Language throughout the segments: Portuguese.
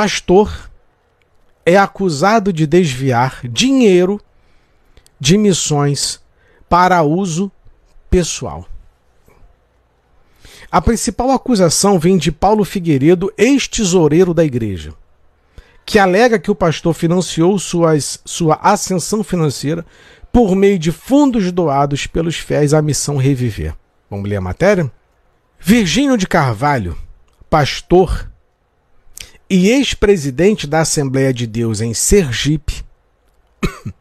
pastor é acusado de desviar dinheiro de missões para uso pessoal. A principal acusação vem de Paulo Figueiredo, ex-tesoureiro da igreja, que alega que o pastor financiou suas, sua ascensão financeira por meio de fundos doados pelos fiéis à missão Reviver. Vamos ler a matéria? Virgínio de Carvalho, pastor e ex-presidente da Assembleia de Deus em Sergipe,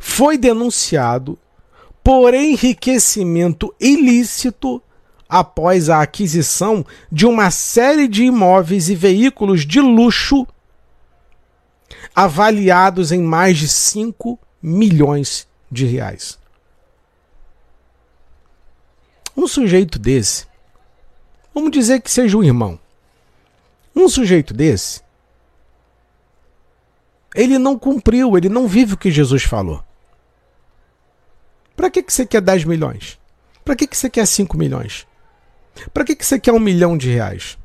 foi denunciado por enriquecimento ilícito após a aquisição de uma série de imóveis e veículos de luxo avaliados em mais de 5 milhões de reais. Um sujeito desse, vamos dizer que seja um irmão, um sujeito desse, ele não cumpriu, ele não vive o que Jesus falou. Para que, que você quer 10 milhões? Para que, que você quer 5 milhões? Para que, que você quer um milhão de reais?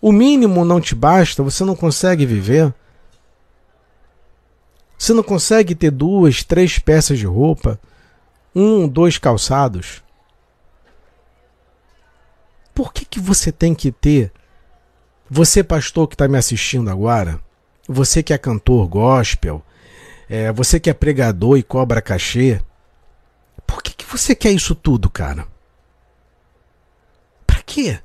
O mínimo não te basta, você não consegue viver. Você não consegue ter duas, três peças de roupa, um, dois calçados. Por que, que você tem que ter? Você, pastor que está me assistindo agora, você que é cantor gospel, é, você que é pregador e cobra cachê, por que, que você quer isso tudo, cara? Pra quê?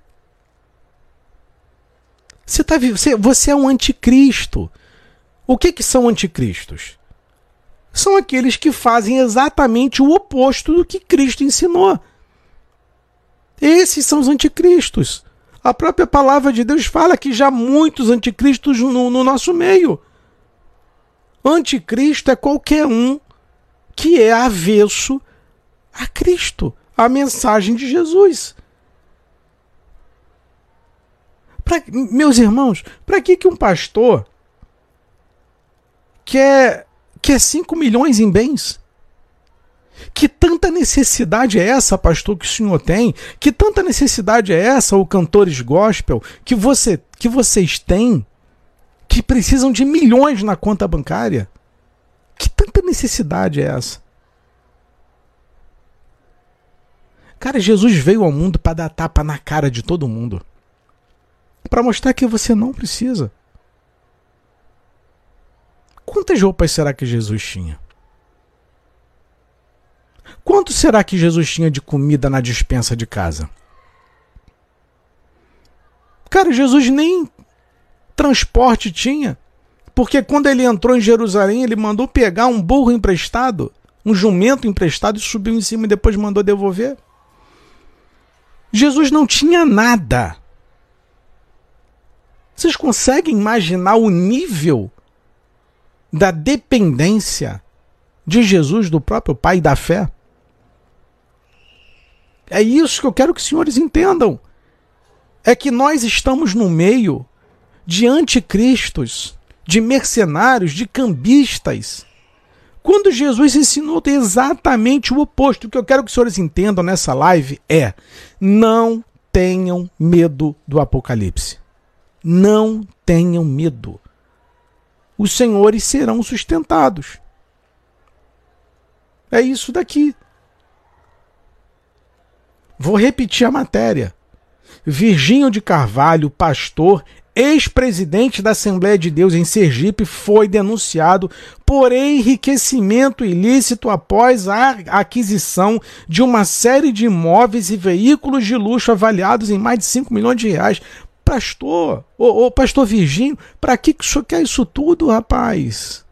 Você, tá, você, você é um anticristo. O que, que são anticristos? São aqueles que fazem exatamente o oposto do que Cristo ensinou. Esses são os anticristos. A própria palavra de Deus fala que já muitos anticristos no, no nosso meio. Anticristo é qualquer um que é avesso a Cristo, a mensagem de Jesus. Pra, meus irmãos, para que, que um pastor quer, quer 5 milhões em bens? Que tanta necessidade é essa, pastor, que o senhor tem? Que tanta necessidade é essa, o cantores gospel, que, você, que vocês têm que precisam de milhões na conta bancária. Que tanta necessidade é essa? Cara, Jesus veio ao mundo para dar tapa na cara de todo mundo. Para mostrar que você não precisa. Quantas roupas será que Jesus tinha? Quanto será que Jesus tinha de comida na dispensa de casa? Cara, Jesus nem transporte tinha. Porque quando ele entrou em Jerusalém, ele mandou pegar um burro emprestado, um jumento emprestado e subiu em cima e depois mandou devolver. Jesus não tinha nada. Vocês conseguem imaginar o nível da dependência de Jesus do próprio Pai da fé? É isso que eu quero que os senhores entendam. É que nós estamos no meio de anticristos, de mercenários, de cambistas. Quando Jesus ensinou exatamente o oposto, o que eu quero que os senhores entendam nessa live é: não tenham medo do Apocalipse. Não tenham medo. Os senhores serão sustentados. É isso daqui. Vou repetir a matéria. Virgínio de Carvalho, pastor, ex-presidente da Assembleia de Deus em Sergipe, foi denunciado por enriquecimento ilícito após a aquisição de uma série de imóveis e veículos de luxo avaliados em mais de 5 milhões de reais. Pastor, ô, ô pastor Virgínio, para que, que o senhor quer isso tudo, rapaz?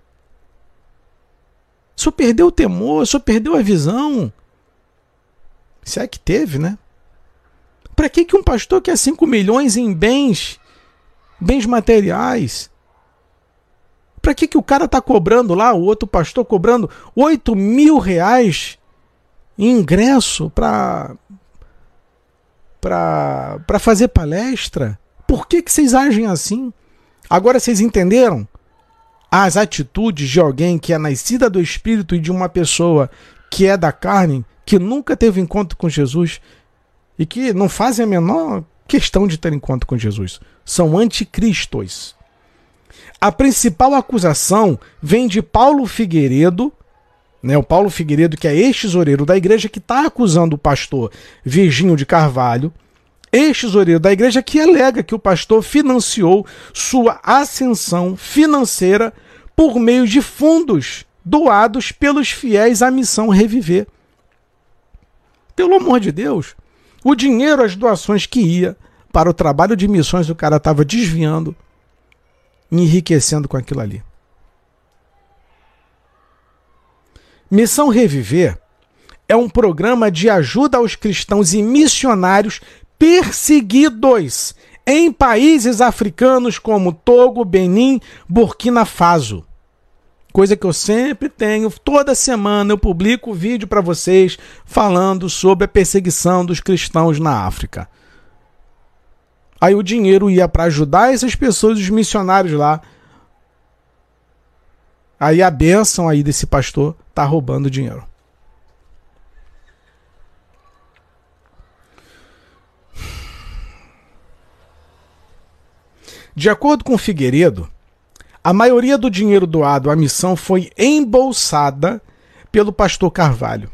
O senhor perdeu o temor, o senhor perdeu a visão. Se é que teve, né? Para que, que um pastor quer 5 milhões em bens bens materiais. Para que, que o cara está cobrando lá, o outro pastor cobrando 8 mil reais em ingresso para para fazer palestra? Por que, que vocês agem assim? Agora vocês entenderam? As atitudes de alguém que é nascida do Espírito e de uma pessoa que é da carne, que nunca teve encontro com Jesus e que não fazem a menor questão de ter encontro com Jesus. São anticristos. A principal acusação vem de Paulo Figueiredo, né, o Paulo Figueiredo, que é ex-tesoureiro da igreja, que está acusando o pastor Virgínio de Carvalho, ex-tesoureiro da igreja, que alega que o pastor financiou sua ascensão financeira por meio de fundos doados pelos fiéis à missão Reviver. Pelo amor de Deus, o dinheiro, as doações que ia para o trabalho de missões, o cara estava desviando, enriquecendo com aquilo ali. Missão Reviver é um programa de ajuda aos cristãos e missionários perseguidos em países africanos como Togo, Benin, Burkina Faso. Coisa que eu sempre tenho, toda semana eu publico vídeo para vocês falando sobre a perseguição dos cristãos na África. Aí o dinheiro ia para ajudar essas pessoas, os missionários lá. Aí a bênção aí desse pastor tá roubando dinheiro. De acordo com Figueiredo, a maioria do dinheiro doado à missão foi embolsada pelo pastor Carvalho.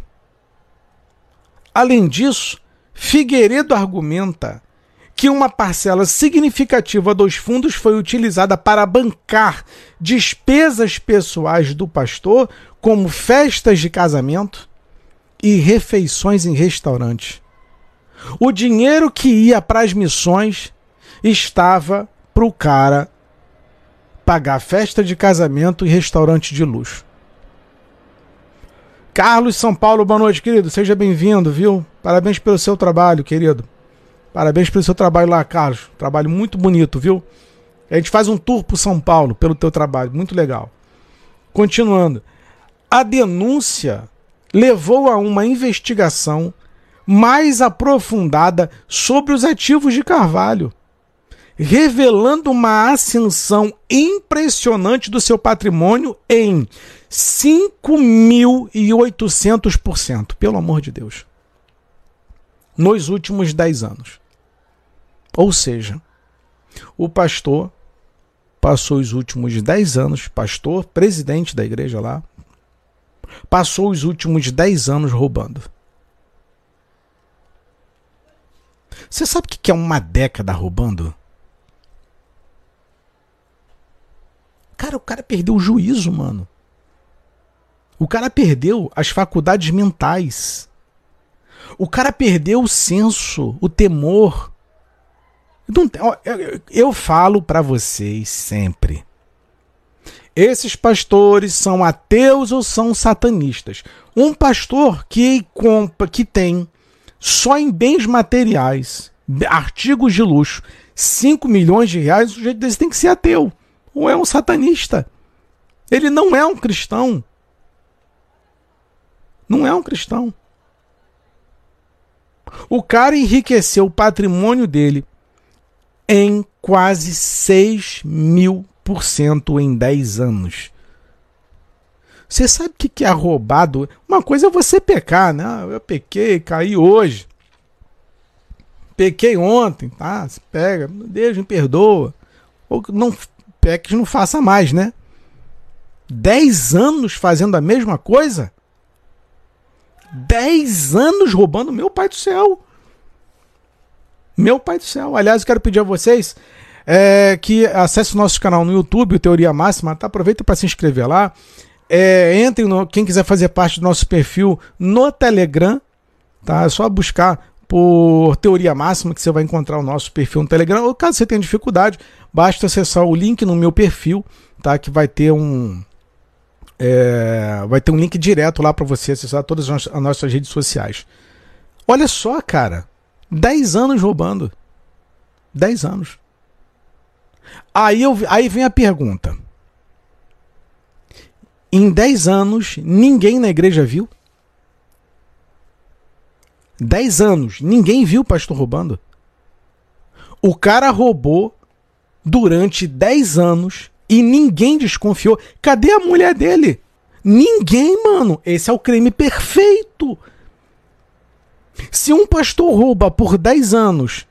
Além disso, Figueiredo argumenta que uma parcela significativa dos fundos foi utilizada para bancar despesas pessoais do pastor, como festas de casamento e refeições em restaurantes. O dinheiro que ia para as missões estava para o cara pagar festa de casamento e restaurante de luxo. Carlos São Paulo, boa noite, querido. Seja bem-vindo, viu? Parabéns pelo seu trabalho, querido. Parabéns pelo seu trabalho lá, Carlos. Trabalho muito bonito, viu? A gente faz um tour por São Paulo pelo teu trabalho, muito legal. Continuando. A denúncia levou a uma investigação mais aprofundada sobre os ativos de Carvalho revelando uma ascensão impressionante do seu patrimônio em 5.800%, pelo amor de Deus. Nos últimos 10 anos. Ou seja, o pastor passou os últimos 10 anos, pastor, presidente da igreja lá, passou os últimos 10 anos roubando. Você sabe o que é uma década roubando? Cara, o cara perdeu o juízo, mano. O cara perdeu as faculdades mentais. O cara perdeu o senso, o temor. Eu falo para vocês sempre. Esses pastores são ateus ou são satanistas? Um pastor que compra, que tem só em bens materiais, artigos de luxo, 5 milhões de reais, o sujeito desse tem que ser ateu ou é um satanista. Ele não é um cristão. Não é um cristão. O cara enriqueceu o patrimônio dele em quase 6 mil por cento em 10 anos. Você sabe o que é roubado? Uma coisa é você pecar, né? Eu pequei, caí hoje. Pequei ontem, tá? Você pega, Deus me perdoa. Ou não PECs não faça mais, né? Dez anos fazendo a mesma coisa? Dez anos roubando meu pai do céu. Meu pai do céu. Aliás, eu quero pedir a vocês é, que acesse o nosso canal no YouTube, Teoria Máxima, tá? Aproveita para se inscrever lá. É, entre no, quem quiser fazer parte do nosso perfil no Telegram, tá? É só buscar por Teoria Máxima que você vai encontrar o nosso perfil no Telegram. Ou caso você tenha dificuldade, Basta acessar o link no meu perfil, tá? Que vai ter um é, vai ter um link direto lá para você acessar todas as nossas redes sociais. Olha só, cara, 10 anos roubando. 10 anos. Aí, eu, aí vem a pergunta. Em 10 anos, ninguém na igreja viu? 10 anos, ninguém viu o pastor roubando? O cara roubou durante 10 anos e ninguém desconfiou. Cadê a mulher dele? Ninguém, mano. Esse é o crime perfeito. Se um pastor rouba por 10 anos